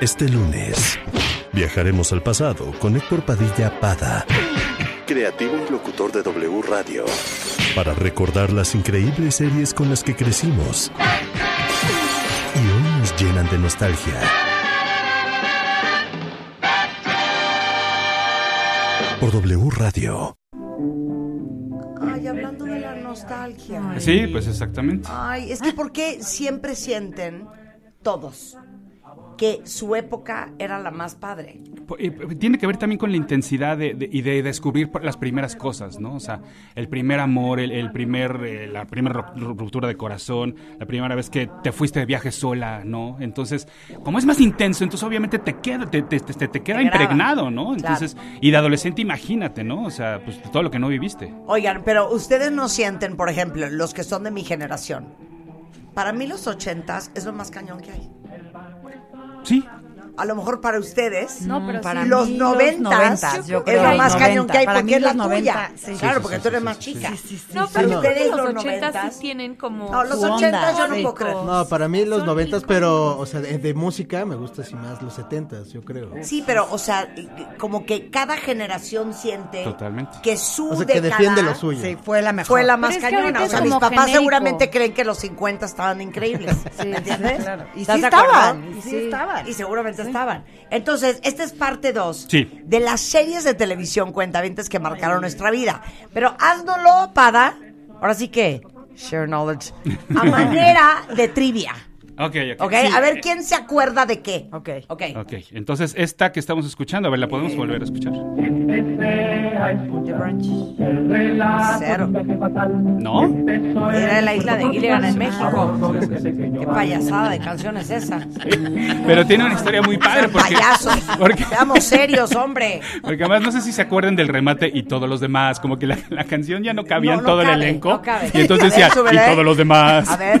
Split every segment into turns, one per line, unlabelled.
Este lunes viajaremos al pasado con Héctor Padilla Pada, creativo y locutor de W Radio, para recordar las increíbles series con las que crecimos y hoy nos llenan de nostalgia. Por W Radio.
Ay, hablando de la nostalgia.
Sí, pues exactamente.
Ay, es que ¿por qué siempre sienten todos que su época era la más padre?
Tiene que ver también con la intensidad de, de- y de descubrir las primeras cosas, ¿no? O sea, el primer amor, el, el primer, eh, la primera ru- ruptura de corazón, la primera vez que te fuiste de viaje sola, ¿no? Entonces, como es más intenso, entonces obviamente te queda, te, te- te- te queda impregnado, ¿no? Entonces, y de adolescente imagínate, ¿no? O sea, pues todo lo que no viviste.
Oigan, pero ustedes no sienten, por ejemplo, los que son de mi generación. Para mí los ochentas es lo más cañón que hay.
Sí,
A lo mejor para ustedes,
No, pero
para
sí.
los
mí
noventas,
noventas, yo
es
creo,
lo más
90.
cañón que hay
Para
porque
mí
es la
los
tuya.
90, sí.
claro,
Sí,
porque
sí,
tú eres
sí,
más chica.
No,
Sí,
pero que
ustedes
los
los
80
noventas.
sí tienen como
No, los ochentas yo no puedo creer.
No, para mí los noventas, pero, o sea, de, de música me gusta así más los setentas, yo creo.
Sí, pero, o sea, como que cada generación siente
Totalmente.
que su
O sea, que defiende lo suyo.
Sí, fue la mejor.
fue la más
es
cañona. O
es
sea, mis papás
genérico.
seguramente creen que los 50 estaban increíbles. ¿Me entiendes?
claro. Y
¿Estás
sí estaban, y Sí. estaban.
Y seguramente estaban. Entonces, esta es parte 2
Sí.
de las series de televisión cuentavientes que marcaron nuestra vida. Pero haznoslo, Pada. Ahora sí que, share knowledge. A manera de trivia.
Ok, ok.
¿Ok?
Sí,
a ver
eh,
quién se acuerda de qué.
Ok.
Ok.
Ok, entonces esta que estamos escuchando, a ver, ¿la podemos volver a escuchar?
Cero.
¿No?
Era de la isla de Gilligan en México. Qué payasada de canción es esa.
Pero tiene una historia muy padre porque...
Payasos.
porque
Seamos serios, hombre.
Porque además no sé si se acuerdan del remate y todos los demás, como que la, la canción ya no cabía
No,
en
no
todo
cabe,
el elenco.
no cabe.
Y entonces decía, y todos los demás.
A ver.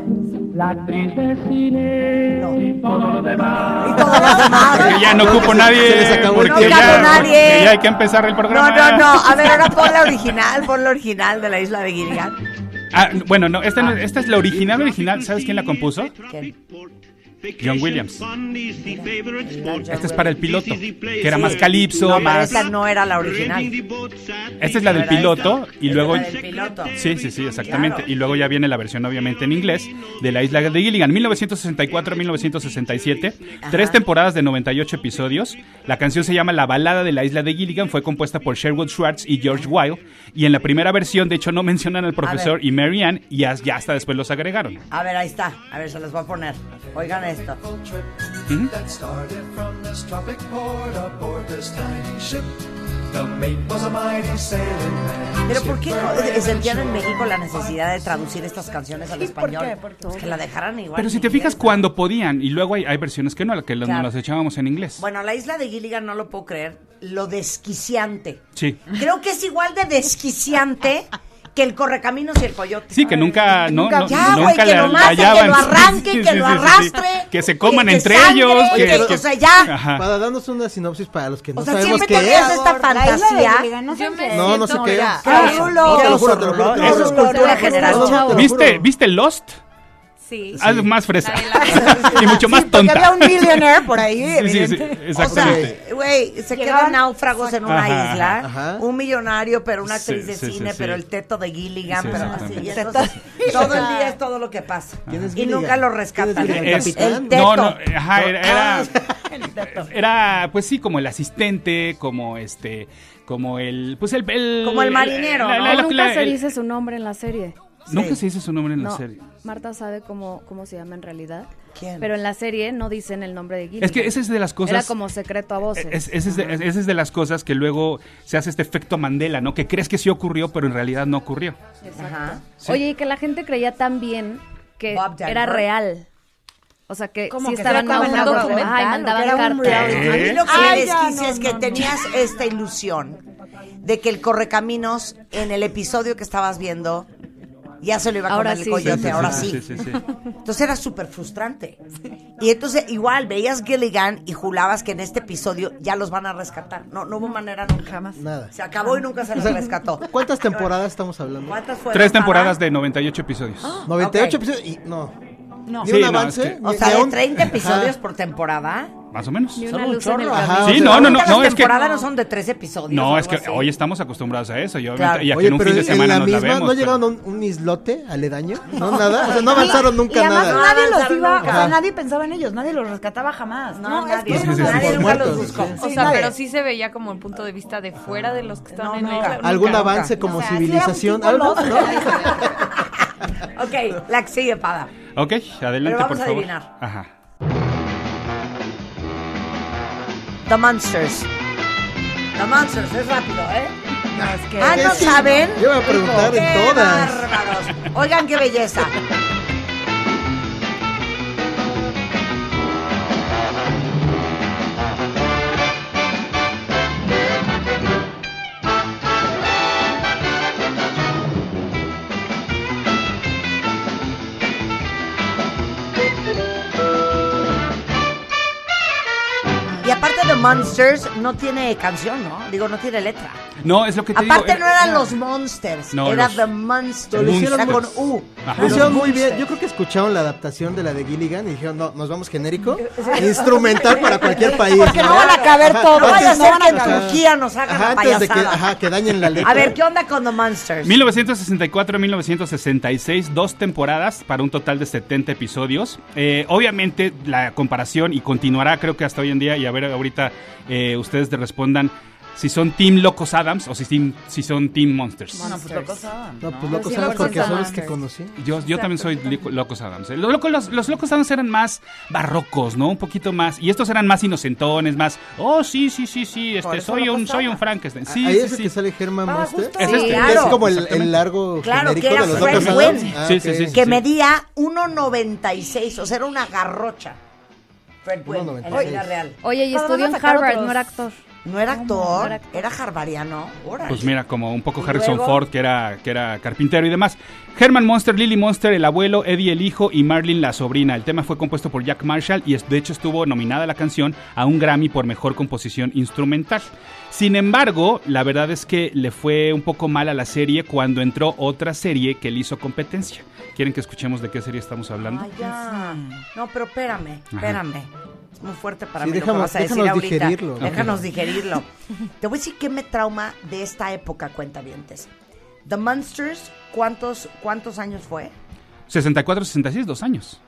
la
actriz de cine y todo lo demás.
Y todos los demás.
Porque ya no ocupo nadie. Porque
No
ya,
nadie.
porque ya hay que empezar el programa.
No, no, no. A ver, ahora pon la original, pon la original de la isla de Gilligan.
Ah, bueno, no esta, esta es la original, original. ¿Sabes quién la compuso?
¿Quién?
John Williams. Esta es para el piloto, que era más calipso,
No,
más...
esta no era la original.
Esta es la del piloto
esta.
y luego...
es la del piloto.
Sí, sí, sí, exactamente.
Claro.
Y luego ya viene la versión obviamente en inglés de La Isla de Gilligan, 1964-1967. Tres temporadas de 98 episodios. La canción se llama La Balada de la Isla de Gilligan, fue compuesta por Sherwood Schwartz y George Weil. Y en la primera versión, de hecho, no mencionan al profesor y Mary Ann y ya, ya hasta después los agregaron.
A ver, ahí está. A ver, se los voy a poner. Oigan esto.
that started from this tropic port aboard this tiny ship. The mate was a mighty sailing man.
Pero ¿por qué no sentían en México la necesidad de traducir estas canciones al español?
qué? ¿Por qué?
Pues que la dejaran igual.
Pero si te fijas, cuando podían, y luego hay, hay versiones que no, que
Claro.
nos las echábamos en inglés.
Bueno, la isla de Gilligan no lo puedo creer. Lo desquiciante.
Sí.
Creo que es igual de desquiciante que el correcaminos y el coyote.
Sí, que nunca, no, no,
Ya, güey,
nunca
que
le
lo maten, que lo arranquen,
Sí,
que
sí,
lo
sí, sí, sí.
arrastre,
Que se coman
que- que
entre
sangre,
ellos.
que-
Que,
o sea, ya.
Ajá.
Para darnos una sinopsis para los que no
O sea,
sabemos
siempre
qué
tenías
es.
esta fantasía.
No
No, no sé qué es.
Eso es cultura general.
no, no, te lo
¿Viste,
juro.
¿Viste Lost?
Sí.
Algo más fresa. Y mucho más
Porque
tonta.
había un millionaire por ahí,
Sí, sí, sí,
evidente.
O sea,
exactamente.
güey, se quedan náufragos en una
Ajá,
isla,
ajá.
un millonario, pero una actriz
Sí,
de cine,
sí.
pero el teto de Gilligan,
Sí,
pero así. y entonces, todo el día es todo lo que pasa.
¿Quién es
Y nunca lo
¿Quién
rescatan. El teto.
no, no, ajá, era, era,
Ah.
era, pues sí, como el asistente, como este, como el, pues el, el-
Como el marinero,
la-
¿no?
la- la-
Nunca
la-
se
el-
dice su nombre en la serie.
Nunca se dice su nombre en la serie.
Marta sabe cómo, cómo se llama en realidad.
¿Quién?
Pero en la serie no dicen el nombre de Gilligan.
Es que esa es de las cosas.
Era como secreto a voces.
Es, esa es de, esa es de las cosas que luego se hace este efecto Mandela, ¿no? Que crees que sí ocurrió, pero en realidad no ocurrió.
Exacto.
Ajá.
Sí.
Oye, y que la gente creía también que era real. O sea, que
Como
sí
que
estaban un
un
documental,
¿o
mandaban cartas.
A mí lo que
Ay,
les
ya,
quise
no,
es que
no,
tenías esta ilusión de que el correcaminos en el episodio que estabas viendo ya se lo iba a
Ahora
comer el coyote,
Sí,
ahora
sí,
sí.
sí, sí, sí.
Entonces era súper frustrante. Y entonces igual veías Gilligan y jurabas que en este episodio ya los van a rescatar. No, no hubo manera nunca.
Jamás.
Nada.
Se acabó y nunca se
O
los
sea,
rescató.
¿Cuántas temporadas estamos hablando?
¿Cuántas fueron?
Tres temporadas
Sara?
de 98 episodios.
98
Ok.
episodios y no.
No.
Ni
Sí,
un
no,
avance.
es que-
O sea, de
un-
30
Ajá.
episodios por temporada.
Más o menos.
Ni
Son
una
un
en
chorro.
Ajá,
Sí, no, no, no, no, es que...
no son de tres episodios.
No, es que
así.
hoy estamos acostumbrados a eso. Y, obviamente,
Claro.
y aquí
Oye,
en un
pero
fin de
en
semana
la
nos la
misma
vemos.
no
pero-
llegaron a un, un islote aledaño, no nada, o sea, no avanzaron nunca
y además
nada.
nadie los iba,
nunca.
o sea, nadie pensaba en ellos, nadie los rescataba jamás.
No,
No,
nadie.
es que
Sí, sí, sí,
nadie nunca los buscó.
sí.
O sea,
nadie.
pero sí se veía como el punto de vista de fuera de los que estaban en el...
Algún avance como civilización, algo, ¿no?
Ok, la que sigue, Pada.
Ok, adelante,
Pero vamos
por
a
favor.
adivinar.
Ajá.
The Monsters. The Monsters, es rápido, ¿eh?
No, es que
Ah,
¿Qué
¿no
sí?
saben?
Yo iba a preguntar en
¡Qué
todas.
bárbaros! Oigan, qué belleza. Monsters, no tiene canción, ¿no? Digo, no tiene letra.
No, es lo que te
Aparte
digo.
no eran
era-
los Monsters,
No,
era
los-
The Monsters.
Lo hicieron
con
Monsters.
U.
Ajá.
Lo hicieron muy bien. Yo creo que escucharon la adaptación de la de Gilligan y dijeron, no, nos vamos genérico, instrumental para cualquier país.
Porque no van a caber
Ajá,
todos,
No vaya a
antes-
ser que en
ajá.
Turquía nos hagan
Ajá,
la
antes de que,
payasada.
ajá, que dañen la letra.
A ver, ¿qué onda con The Monsters?
1964-1966, dos temporadas para un total de 70 episodios. Eh, obviamente la comparación y continuará creo que hasta hoy en día y a ver ahorita eh, ustedes te respondan si son Team Locos Adams o si, team- si son Team Monsters.
Bueno, pues locos son,
No,
¿no?
pues locos
Sí, locos
porque son los que conocí.
Yo, yo también soy Locos Adams. eh. Los, locos- los, los Locos Adams eran más barrocos, ¿no? Un poquito más. Y estos eran más inocentones, más. Oh, sí, sí, sí, sí. Este, soy un, soy un
Adams.
Frankenstein. Sí,
Ahí
sí,
es el
sí.
que sale Herman
Ah,
Monster.
Es este.
Claro.
como el, el largo
Claro,
genérico
que era
de los
Fred
locos. Adams. Ah,
Sí, sí, sí.
que medía 1.96, o sea, era una garrocha. Fred Gwynn, en la
1.96.
vida real.
Oye, y estudió en Harvard, no era actor.
No era actor,
era
era harvariano.
Pues mira, como un poco Harrison
luego-
Ford, que era, que era carpintero y demás. Herman Monster, Lily Monster, el abuelo, Eddie el hijo y Marlene la sobrina. El tema fue compuesto por Jack Marshall y de hecho estuvo nominada la canción a un Grammy por mejor composición instrumental. Sin embargo, la verdad es que le fue un poco mal a la serie cuando entró otra serie que le hizo competencia. ¿Quieren que escuchemos de qué serie estamos hablando?
Ay, ya. No, pero espérame, espérame. Es muy fuerte para
Sí,
mí lo que
déjanos-
vas a decir
déjanos
ahorita.
digerirlo.
Déjanos digerirlo. Te voy a decir qué me trauma de esta época, cuentavientes. The Monsters, ¿cuántos, cuántos años fue?
64, 66, dos años.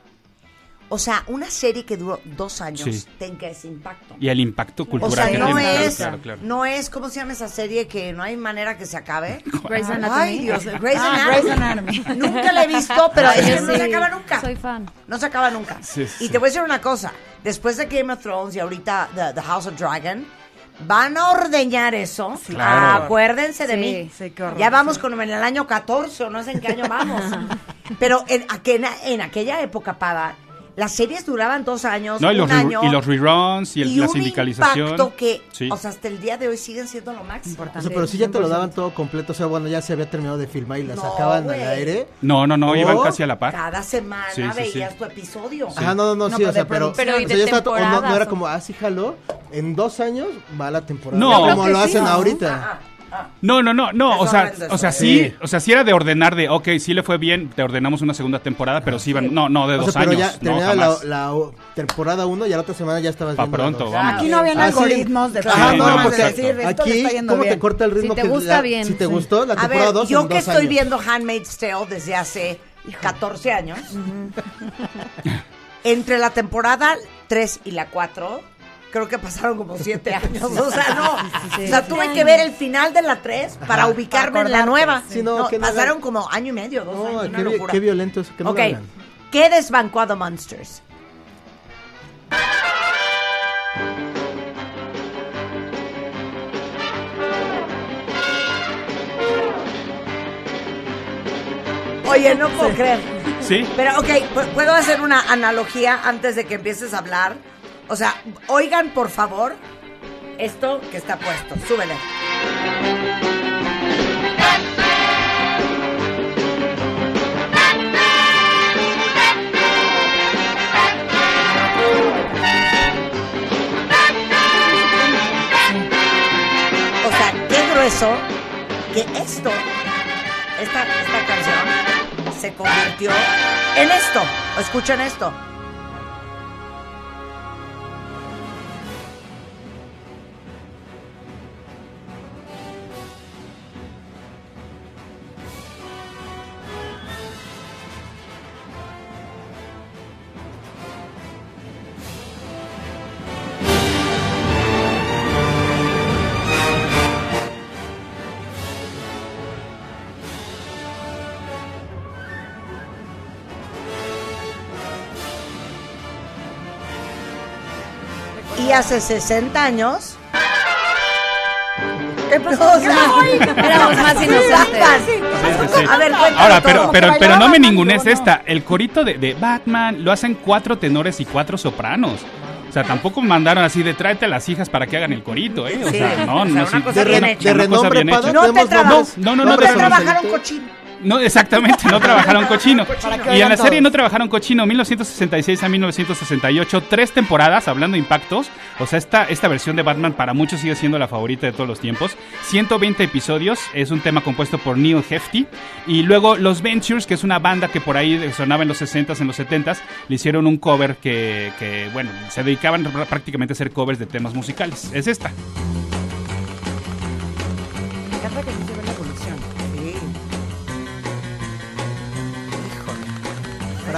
O sea, una serie que duró dos años,
Sí.
tenga ese impacto.
Y el impacto
O
cultural
sea,
que
no
tiene.
es,
claro, claro.
no es, ¿cómo se llama esa serie que no hay manera que se acabe?
Grey's Anatomy.
Ay, Dios, Grey's
Ah,
Anatomy.
Grey's Anatomy.
Nunca la he visto, pero es que no se acaba nunca.
Soy fan.
No se acaba nunca.
Sí, sí.
Y te voy a decir una cosa. Después de Game of Thrones y ahorita The, The House of Dragon, van a ordeñar eso.
Claro.
Acuérdense de
Sí,
mí.
sí, qué horror,
ya vamos
sí.
con en el año 14 o no sé en qué año vamos. Pero en aquella época, Pada, las series duraban dos años,
No, y los,
un
re-
año.
y los reruns y, el-
y
la
un
sindicalización.
impacto que,
Sí.
o sea, hasta el día de hoy siguen siendo lo máximo.
O sea, pero si ya te lo daban todo completo, o sea, bueno, ya se había terminado de filmar y la
No,
sacaban al aire.
no, no, no,
¿No?
iban casi a la par.
Cada semana
Sí, sí, sí.
veías tu episodio.
Ajá, no, no, no, sí,
pero
o sea, pero,
producción. Pero, ¿y
o sea, ya está o no, no era
o-
como, ah, sí, jaló, en dos años va la temporada.
No.
Como lo hacen ahorita.
No, no, no, no, o sea, o sea, sí, o sea, sí era de ordenar de, ok, sí le fue bien, te ordenamos una segunda temporada, pero sí iban, no, no, de
O
dos
sea, pero
años,
ya terminaba la, temporada 1 y la otra semana ya estabas
Pa' pronto, vamos.
Aquí no habían
Ah,
algoritmos de
Claro,
Ajá,
Sí,
no,
no,
porque
exacto.
decir, esto le
aquí,
está yendo
¿cómo te corta el ritmo?
Si te gusta bien,
Si te gustó, la
A
temporada
ver,
2
yo
en
que
dos
estoy
años.
viendo Handmaid's Tale desde hace 14 años, entre la temporada 3 y la 4, creo que pasaron como 7 años. O sea, no.
sí,
o sea, tuve que ver el final de la 3 para ubicarme en la nueva.
sí. No,
No,
que no
pasaron como año y medio, dos
No,
años,
qué,
una locura.
qué violento eso, que no
ok,
lo hagan.
¿qué desbancó a The Monsters? Oye, no puedo creer.
Sí.
Pero, ok, pu- ¿puedo hacer una analogía antes de que empieces a hablar? O sea, oigan, por favor, esto que está puesto. Súbele. O sea, qué grueso que esto, esta, esta canción, se convirtió en esto. Escuchen esto. Hace 60 años. ¿Qué pasó? O sea,
Éramos más inocentes.
Sí, sí, sí.
A ver,
Ahora, pero, pero,
¿Cómo
pero no me ningunes esta. El corito de, de Batman lo hacen cuatro tenores y cuatro sopranos. O sea, tampoco mandaron así de tráete a las hijas para que hagan el corito, ¿eh? O sea, no, no,
cosa
De, renombre.
No
No, no, no,
no te trabajaron cochino.
No, exactamente, no trabajaron cochino. Y en la serie no trabajaron cochino, 1966 a 1968, tres temporadas, hablando de impactos. O sea, esta, esta versión de Batman para muchos sigue siendo la favorita de todos los tiempos. 120 episodios, es un tema compuesto por Neil Hefti. Y luego Los Ventures, que es una banda que por ahí sonaba en los 60s, en los 70s, le hicieron un cover que, que, bueno, se dedicaban pr- prácticamente a hacer covers de temas musicales. Es esta.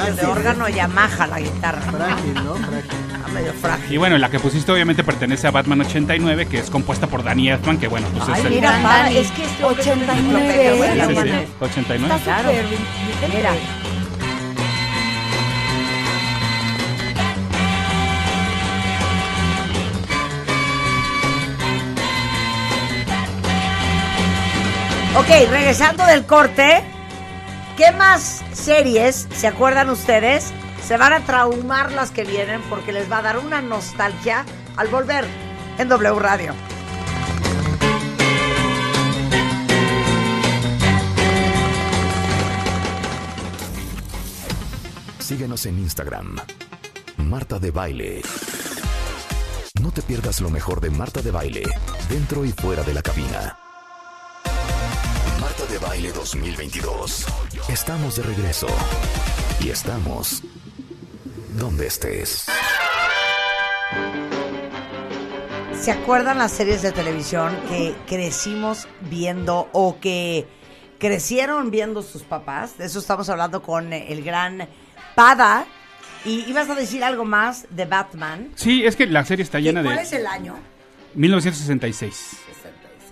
Frágil,
de
¿eh?
órgano Yamaha la guitarra.
Frágil, ¿no? Frágil.
Ah, medio frágil.
Y bueno, la que pusiste obviamente pertenece a Batman 89, que es compuesta por Danny Elfman, que bueno, pues
Ay,
es el...
mira,
Dani.
es que este es una
89,
enciclopedia, güey,
Sí, sí, sí,
buena.
89.
Está
Claro. Mira. Ok, regresando del corte, ¿qué más series se acuerdan ustedes? Se van a traumar las que vienen porque les va a dar una nostalgia al volver en W Radio.
Síguenos en Instagram. Marta de Baile. No te pierdas lo mejor de Marta de Baile, dentro y fuera de la cabina. Baile 2022. Estamos de regreso. Y estamos donde estés.
¿Se acuerdan las series de televisión que crecimos viendo o que crecieron viendo sus papás? De eso estamos hablando con eh, el gran Pada. Y ibas a decir algo más de Batman.
Sí, es que la serie está llena
¿Cuál
de
es el año?
1966.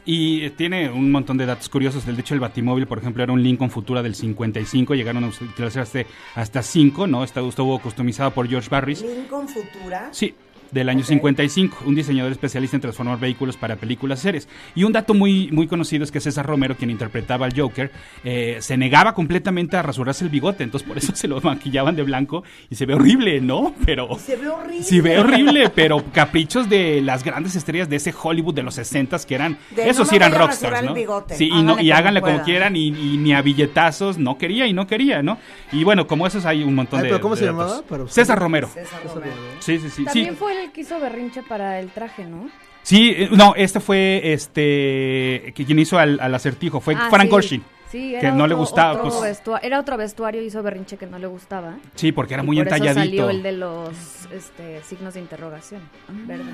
Y tiene un montón de datos curiosos. De hecho, el Batimóvil, por ejemplo, era un Lincoln Futura del 55. Llegaron a utilizarse hasta 5, ¿no? Estuvo customizado por George Barris.
Lincoln Futura.
Sí, del año 55, un diseñador especialista en transformar vehículos para películas y series. Y un dato muy, muy conocido es que César Romero, quien interpretaba al Joker, eh, se negaba completamente a rasurarse el bigote, entonces por eso se lo maquillaban de blanco y se ve horrible, ¿no? Pero...
Se ve horrible.
Sí, ve horrible, pero caprichos de las grandes estrellas de ese Hollywood de los 60 que eran,
De,
esos
no
sí eran rockstars, ¿no? Sí, y, no,
Háganle
y
como
háganle como quieran y, y ni a billetazos, no quería y no quería, ¿no? Y bueno, como esos hay un montón
Ay,
de
pero ¿cómo
de
se
datos.
llamaba?
César Romero.
César Romero.
Sí, sí, sí.
También
sí.
fue el que hizo berrinche para el traje, ¿no?
Sí, eh, no, este fue este que quien hizo al, al acertijo, fue
Ah,
Frank
sí.
Gorshin.
Sí,
que
era
no le
otro-
gustaba,
otro
pues-
vestua- era otro vestuario, hizo berrinche que no le gustaba.
Sí, porque era
Y
muy
por eso
entalladito.
salió el de los este, signos de interrogación. ¿Verdad?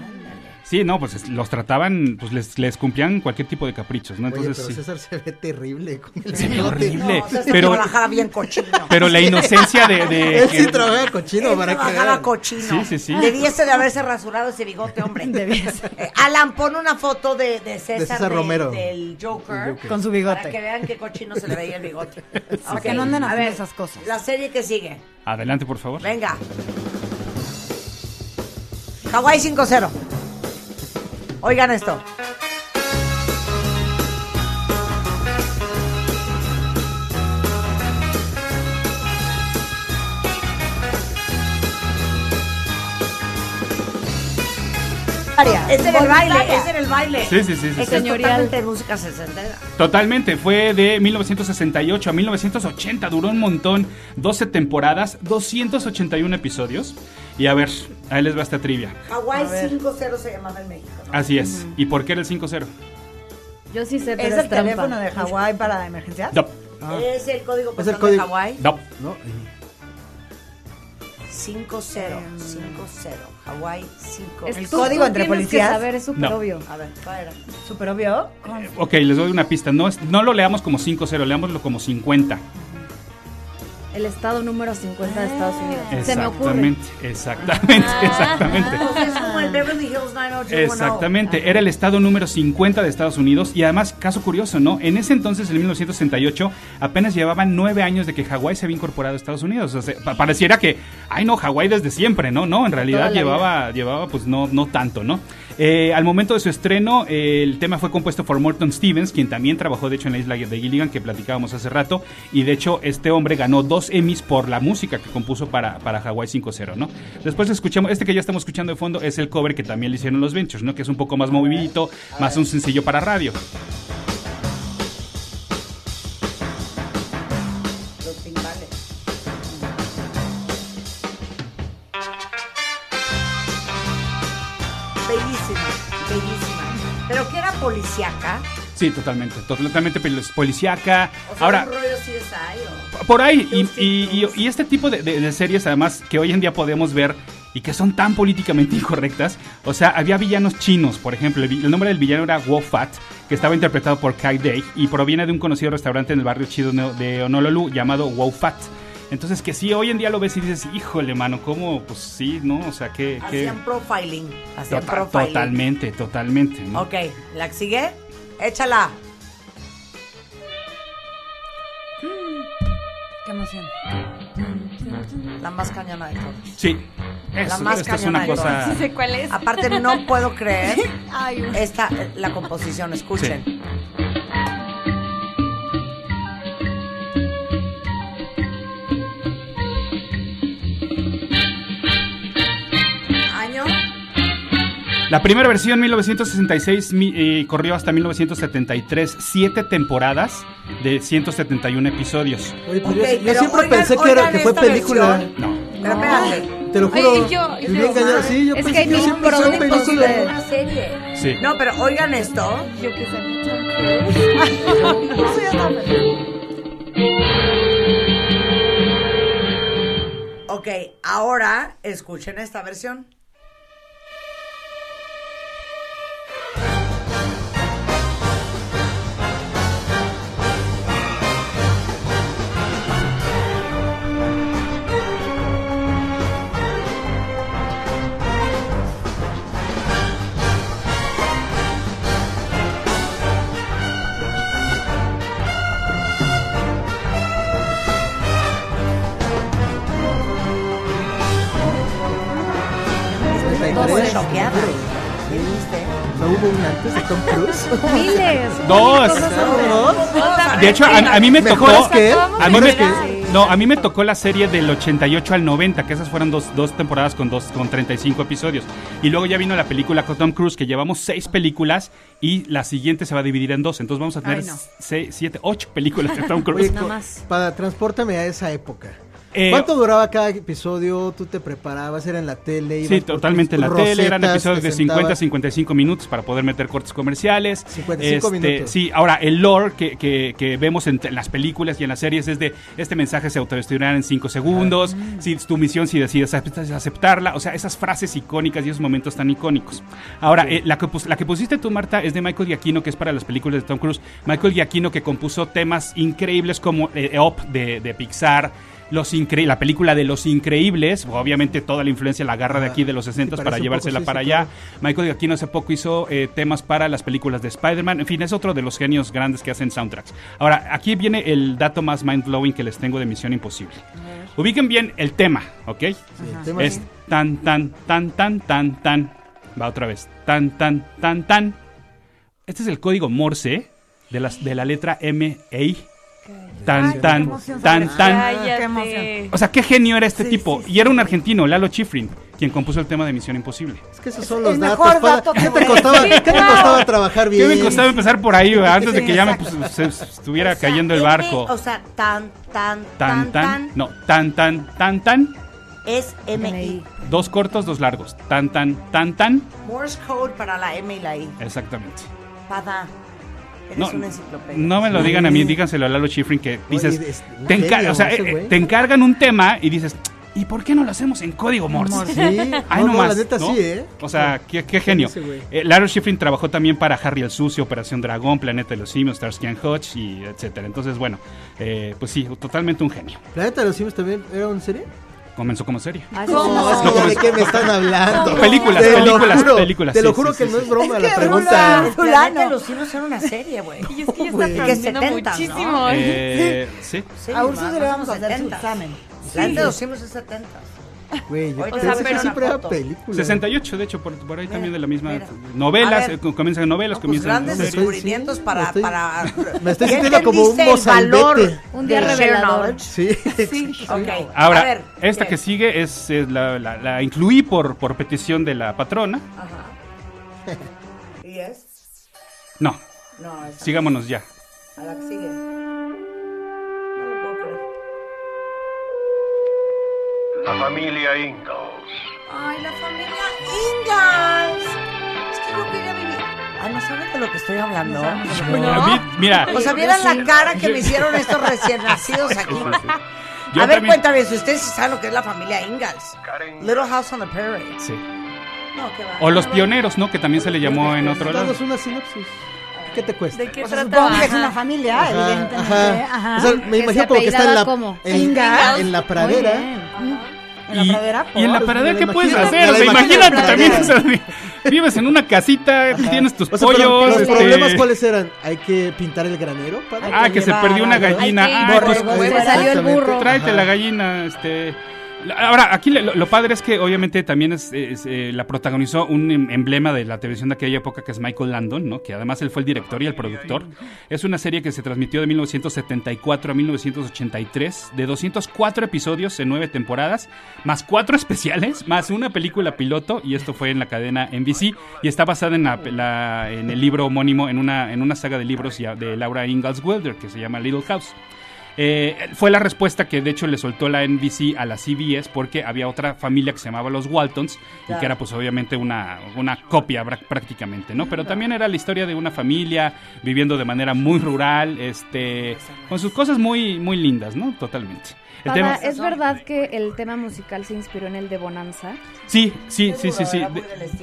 Sí, no, pues es- los trataban, pues les, les cumplían cualquier tipo de caprichos, ¿no?
Oye,
Entonces
pero
sí.
César se ve terrible con el
Se ve horrible.
No, César
pero,
trabajaba bien cochino.
pero la inocencia de, de
Él
que-
sí trabaja cochino
Él
para que
trabajaba
vean.
cochino.
Sí, sí, sí.
Debiese de haberse rasurado ese bigote, hombre. Eh, Alan, pon una foto de, de César,
César
de-
Romero.
del Joker.
Con su bigote.
Para que vean qué cochino se le veía el bigote.
Para que no anden
a ver,
esas cosas.
La serie que sigue.
Adelante, por favor.
Venga. Hawái 5-0. Oigan esto. Es en el baile, es en el baile.
Sí, sí, sí, sí,
Es
sí.
totalmente música sesentera.
Totalmente, fue de 1968 a 1980, duró un montón, 12 temporadas, 281 episodios. Y a ver, ahí les va esta trivia.
Hawái 5-0 se llamaba en México. ¿no?
Así es. ¿Y por qué era el 5-0?
Yo sí sé, pero
¿Es
es,
el
trampa.
teléfono de Hawái para emergencias?
No,
Es el código postal de Hawái.
no.
¿no?
5-0. 5-0. Hawái 5.
Es
El
tú-
código
tú
entre policías.
que saber, es súper
No.
obvio.
A ver, ¿cuál era?
¿Súper obvio?
Ok, les doy una pista. No, es, no lo leamos como 5-0, leámoslo como 50.
El estado número 50 de Estados Unidos. Se me ocurre.
Exactamente, exactamente, exactamente.
O sea, es como el Beverly Hills 90210.
Exactamente, era el estado número 50 de Estados Unidos y además, caso curioso, ¿no? En ese entonces, en 1968, apenas llevaban nueve años de que Hawái se había incorporado a Estados Unidos. O sea, pa- pareciera que, ay no, Hawái desde siempre, ¿no? No, en realidad llevaba, llevaba pues no, no tanto, ¿no? Eh, al momento de su estreno, el tema fue compuesto por Morton Stevens, quien también trabajó de hecho en la isla de Gilligan, que platicábamos hace rato, y de hecho este hombre ganó dos Emmys por la música que compuso para, para Hawaii 5.0, ¿no? Después escuchamos, este que ya estamos escuchando de fondo es el cover que también le hicieron los Ventures, ¿no? Que es un poco más movidito, más un sencillo para radio.
Los timbales. Policíaca.
Sí, totalmente, totalmente pol- policíaca.
O sea,
Ahora,
un rollo CSI o...
por ahí, y, y- y- y este tipo de, de- de series además que hoy en día podemos ver y que son tan políticamente incorrectas, o sea, había villanos chinos, por ejemplo, el, nombre del villano era Wo Fat, que estaba interpretado por Kai Day y proviene de un conocido restaurante en el barrio chido de- de Honolulu llamado Wo Fat. Entonces, que sí, hoy en día lo ves y dices, híjole, mano, ¿cómo? Pues sí, ¿no? O sea, que...
Hacían profiling. Hacían
Total-
profiling.
totalmente, totalmente, ¿no?
Ok, ¿la que sigue? Échala.
Qué emoción.
La más cañona de todas.
Sí.
La más
esta es
cañona
una
de
cosa...
todas.
Sí sé cuál es.
Aparte, no puedo creer
Ay,
esta, eh, la composición. Escuchen.
La primera versión, 1966, mi- eh, corrió hasta 1973, siete temporadas de 171 episodios.
Oye, pues yo, yo siempre
oigan-
pensé que, era, que fue película.
versión.
No.
Pero espérate.
Te lo
Oye,
juro.
y yo-
engañado. Sí, yo
Es
pensé
que hay
yo siempre
productos
película.
de-
Una serie.
Sí.
No, pero oigan esto.
Yo que sé.
Ok, ahora escuchen esta versión.
Miles.
Dos. De hecho, a, a mí me tocó.
¿Mejores que él?
A mí me,
¿Mejores que él?
no, a mí me tocó la serie del 88 al 90, que esas fueron dos, dos temporadas con, dos, con 35 episodios. Y luego ya vino la película con Tom Cruise, que llevamos seis películas y la siguiente se va a dividir en dos. Entonces vamos a tener
Ay, no.
seis, siete, ocho películas de Tom Cruise.
Oye,
Nada
co-
más.
Para transpórtame a esa época.
Eh,
¿Cuánto duraba cada episodio? ¿Tú te preparabas? ¿Era en la tele?
Sí, totalmente en la tele, eran episodios de 50 a
sentabas?
55 minutos para poder meter cortes comerciales.
55
Este,
minutos.
Sí, ahora el lore que, que- que vemos en, las películas y en las series es de este mensaje se autodestruirá en 5 segundos, si es tu misión si decides acepta- aceptarla, o sea, esas frases icónicas y esos momentos tan icónicos. Ahora, eh, la, que, la que pusiste tú, Marta, es de Michael Giacchino, que es para las películas de Tom Cruise. Michael Giacchino que compuso temas increíbles como eh, Up de, de Pixar. Los incre la película de Los Increíbles, obviamente toda la influencia la agarra de aquí de los 60
sí,
para llevársela
poco, sí,
para
sí,
allá.
claro.
Michael Giacchino hace poco hizo eh, temas para las películas de Spider-Man. En fin, es otro de los genios grandes que hacen soundtracks. Ahora, aquí viene el dato más mind-blowing que les tengo de Misión Imposible. Ubiquen bien el tema, ¿ok?
Sí, el tema
Es tan, tan, tan, tan, tan, tan. Va otra vez. Tan, tan, tan, tan. Este es el código Morse de, las, de la letra M-A. Tan,
Ay,
tan,
emoción
tan, tan.
Cállate.
O sea, qué genio era este
Sí,
tipo.
sí,
Y era un argentino, Lalo Schifrin, quien compuso el tema de Misión Imposible.
Es que esos son los
El
datos.
dato
¿Qué
que
te
me-
costaba, ¿qué te costaba trabajar bien?
¿Qué me costaba empezar por ahí, antes de
Sí,
que ya me pues, se estuviera
O sea,
cayendo el
M,
barco?
O sea, tan, tan,
Tan, tan, no, tan, tan, tan, tan,
es MI.
dos cortos, dos largos. Tan, tan, tan, tan,
Morse code para la M y la I.
exactamente.
Pada. Eres
No,
una enciclopedia.
no me lo digan a mí, díganselo a Lalo Schifrin que dices,
es un
te, enca-
genio
o sea,
ese
eh,
güey.
te encargan un tema y dices, ¿y por qué no lo hacemos en código Morse?
Sí,
Ay,
no,
no,
no,
más,
la neta
¿no?
sí, ¿eh?
O sea, qué, qué genio.
ese güey.
Eh, Laro Schifrin trabajó también para Harry el Sucio, Operación Dragón, Planeta de los Simios, Starsky and Hutch y etcétera. Entonces, bueno, eh, pues sí, totalmente un genio.
¿Planeta de los Simios también era una serie?
Comenzó como serie.
Ah,
¿Cómo?
Es ya de qué me están hablando.
Películas,
Te lo
películas,
juro,
películas,
Te lo juro
sí,
que
sí,
no
sí.
es broma la
que
pregunta.
Rula-
Planeta de los Simios era una serie, güey.
Y es que ya está
Que
aprendiendo
70s, ¿no?
muchísimo.
Eh, sí.
Sí,
A se le vamos a hacer su
70s.
examen.
Planeta de los Simios es 70.
Güey, yo
o sea,
que
pero
siempre
una
era película.
68, de hecho, por, por ahí también de la misma.
mira.
Novelas,
ver.
eh, co- comienzan novelas,
No, pues
comienzan
grandes descubrimientos
Sí,
para,
me estoy-
para...
me estoy
¿Ya
sintiendo como un
valor.
Un día
de share
revelador.
knowledge?
Sí,
Sí, ok.
Ahora,
A ver,
esta
¿qué?
que sigue es, eh, la, la- la incluí por, por petición de la patrona.
Ajá. ¿Y es?
No,
No, es
sigámonos ya.
a la que sigue.
La familia Ingalls.
Ay, la familia Ingalls. Es que yo quería vivir. Ah, ¿no saben de lo que estoy hablando?
A mí, mira,
O sea, vieran la cara que me hicieron estos recién nacidos aquí.
yo
a ver,
también-
cuéntame, si ustedes saben lo que es la familia Ingalls. Little House on the Prairie.
Sí.
No, qué va.
O los pioneros, ¿no? Que también se le llamó en otro lado.
Una sinopsis. ¿Qué te cuesta?
¿De qué
O sea,
trataba?
supongo que es una familia,
Ajá,
evidentemente.
ajá.
Ajá.
O sea, me
Que
imagino como que está en la, en,
Ingalls.
en la
Muy
pradera.
Bien. En la
Y,
pradera,
y en la pradera, ¿qué puedes hacer? O sea, imagínate también,
pradera.
o sea, vives en una casita, tienes tus
O sea, pero
pollos.
los
este,
problemas cuáles eran? Hay que pintar el granero, padre.
Ah, que se perdió una gallina.
Que
Ah, pues,
se salió el burro.
Tráete la gallina, este. Ahora, aquí lo, padre es que obviamente también es, eh, la protagonizó un em- emblema de la televisión de aquella época que es Michael Landon. Que además él fue el director y el productor. Es una serie que se transmitió de 1974 a 1983, de 204 episodios en nueve temporadas, más cuatro especiales, más una película piloto, y esto fue en la cadena NBC, y está basada en, la, en el libro homónimo, en una, en una saga de libros de Laura Ingalls Wilder, que se llama Little House. Eh, fue la respuesta que de hecho le soltó la NBC a la CBS porque había otra familia que se llamaba los Waltons y que era pues obviamente una, una copia prácticamente, ¿no? Pero también era la historia de una familia viviendo de manera muy rural, este, con sus cosas muy, muy lindas, ¿no? Totalmente. El
Pada,
tema,
¿Es verdad que el tema musical se inspiró en el de Bonanza?
sí, sí, sí, sí, sí,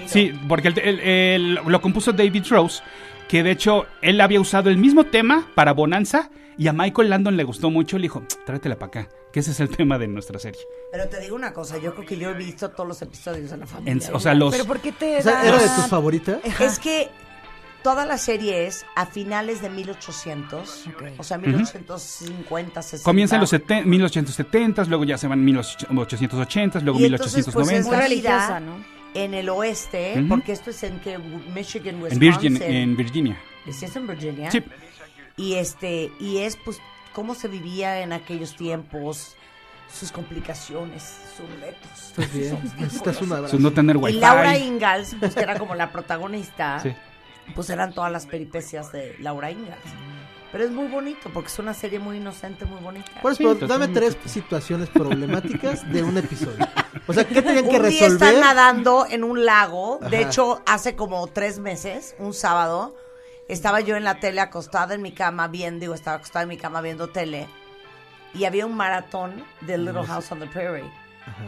sí, porque el- el- el- lo compuso David Rose, que de hecho él había usado el mismo tema para Bonanza y a Michael Landon le gustó mucho, le dijo, tráetela para acá, que ese es el tema de nuestra serie.
Pero te digo una cosa, yo creo que yo he visto todos los episodios de la familia.
En- o sea, los...
¿Pero por qué te
O sea,
da-
¿era de tus favoritas?
Es que toda la serie es a finales de 1800, o sea, 1850, 60.
Comienza en los seten- 1870, luego ya se van 1880, luego
Y entonces, pues,
1890.
es
Muy religiosa, ¿no?
en el oeste,
Ujú.
porque esto es en que Michigan,
en,
Wisconsin.
Virgin, en Virginia.
¿Sí es en Virginia?
Sí.
Y este, y es pues cómo se vivía en aquellos tiempos, sus complicaciones, sus retos.
Estás bien. Necesitas un abrazo.
Su no tener
Y
wifi.
Laura Ingalls, pues que era como la protagonista,
Sí.
pues eran todas las peripecias de Laura Ingalls. Pero es muy bonito, porque es una serie muy inocente, muy bonita.
Por eso,
Sí,
pero dame tres situaciones problemáticas de un episodio. O sea, ¿qué tenían que
un día
resolver?
están nadando en un lago. De hecho, hace como tres meses, un sábado, estaba yo en la tele acostada en mi cama viendo, digo, estaba acostada en mi cama viendo tele. Y había un maratón de Little House on the Prairie.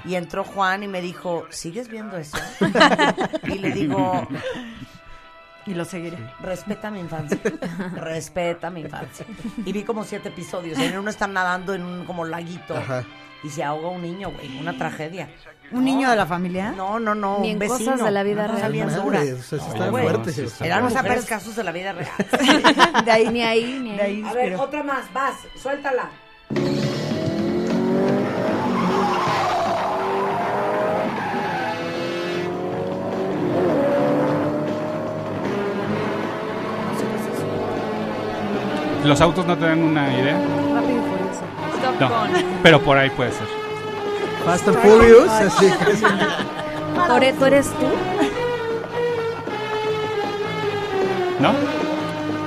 Y entró Juan y me dijo, ¿sigues viendo eso? y le digo,
Y lo seguiré.
respeta mi infancia. respeta mi infancia. Y vi como siete episodios. En uno están nadando en un como laguito.
Ajá.
Y se ahoga un niño, güey. Una tragedia.
¿Un niño de la familia?
No, no, no.
Ni
un
en cosas
vecino.
de la vida
cosa
real.
bien
Madre,
dura.
o sea, sí
No,
está
güey.
fuerte.
sí
sí.
está
Eran los peores casos de la vida real.
De ahí ni ahí, ni
De ahí.
A ver, otra más. Vas, suéltala.
Los autos no te dan una idea,
Rápido y
No. Pero por ahí puede ser.
Fast and Furious, así.
¿Toreto eres tú?
¿No?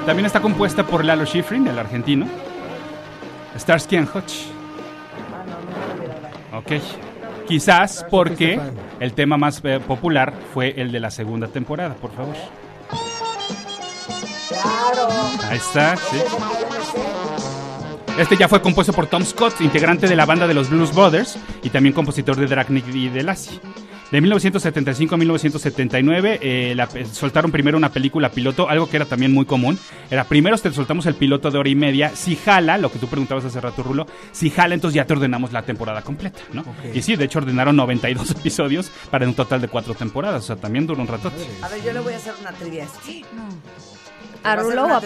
También está compuesta por Lalo Schifrin, el argentino. Starsky and Hutch. Ok. Quizás porque el tema más eh, popular fue el de la segunda temporada, por favor. Ahí está, sí. Este ya fue compuesto por Tom Scott, integrante de la banda de los Blues Brothers y también compositor de Dragnik y de Lassie. De 1975 a 1979 eh, la- eh, soltaron primero una película piloto, algo que era también muy común. Era primero te soltamos el piloto de hora y media, si jala, lo que tú preguntabas hace rato Rulo, si jala entonces ya te ordenamos la temporada completa, ¿no? Y sí, de hecho ordenaron 92 episodios para un total de cuatro temporadas, o sea, también duró un ratote.
A ver, yo le voy a hacer una trivia.
¿A
Voy hacer
Rulo o a
O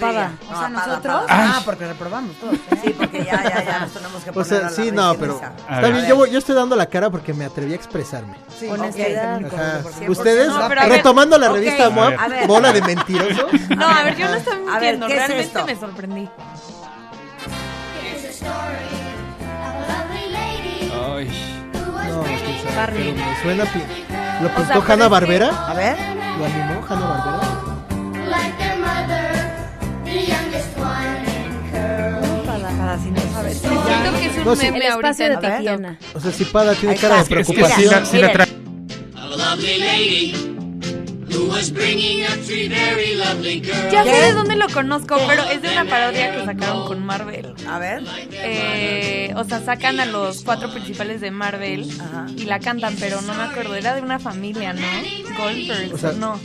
sea,
a
nosotros. Ah, porque reprobamos todos. ¿eh?
Sí, porque ya, ya, ya nos tenemos que
O
poner
sea,
a la
sí, no, pero.
A
está bien, yo, estoy dando la cara porque me atreví a expresarme.
Sí,
Honestidad.
ok,
Ajá.
por cierto.
Ustedes,
No, pero a ver.
retomando la revista
a
MOAB.
A
bola de mentirosos.
No, a ver, yo no estaba
A ver,
mintiendo.
¿qué es
Realmente
esto?
me sorprendí.
Ay.
No, me suena. pi- ¿Lo
sea,
pintó Hanna
es
Barbera?
A ver.
¿Lo animó Hanna Barbera?
Pada.
Si no sabes.
Siento que es un
No, sí.
Meme ahorita
de. Tatiana.
O sea, si Pada tiene cara de.
Es que sí,
preocupación.
la, sí
Ya sé de dónde lo conozco, pero es de una parodia que sacaron con Marvel.
A ver.
Eh, o sea, sacan a los cuatro principales de Marvel
Ajá.
y la cantan, pero no me acuerdo. Era de una familia, ¿no? Goldberg,
O sea-
no.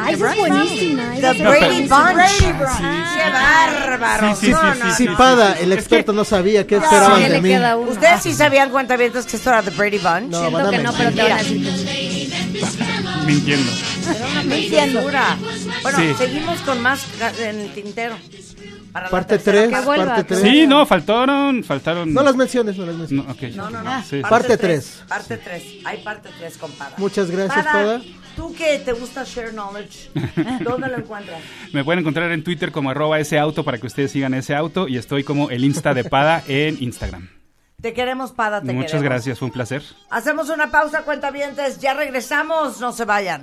Ay, esa es buenísima.
The
esa es
Brady. Bunch. ¡Qué bárbaro!
Sí, sí,
No,
sí,
no,
sí.
Pada, el experto, no sabía qué esperaban
Sí,
de mí.
¿Ustedes sí sabían cuentavientos que esto era The Brady Bunch?
No,
Siento que no, pero te van a decir que
Mintiendo.
Segura. Bueno,
Sí.
seguimos con más en el tintero. Para
Parte
tercera
3,
parte.
vuelva,
parte
que
3.
Sí, no, faltaron, faltaron.
No las menciones, no las
No,
menciones.
No, no, no.
Sí.
Parte
tres.
tres.
Parte 3. Hay parte 3 con Pada.
Muchas gracias, Pada.
Tú que te gusta share knowledge, ¿dónde lo encuentras?
Me pueden encontrar en Twitter como arroba ese auto para que ustedes sigan ese auto y estoy como el Insta de Pada en Instagram.
Te queremos, Pada, te
Muchas
queremos.
gracias, fue un placer.
Hacemos una pausa, cuentavientes. Ya regresamos, no se vayan.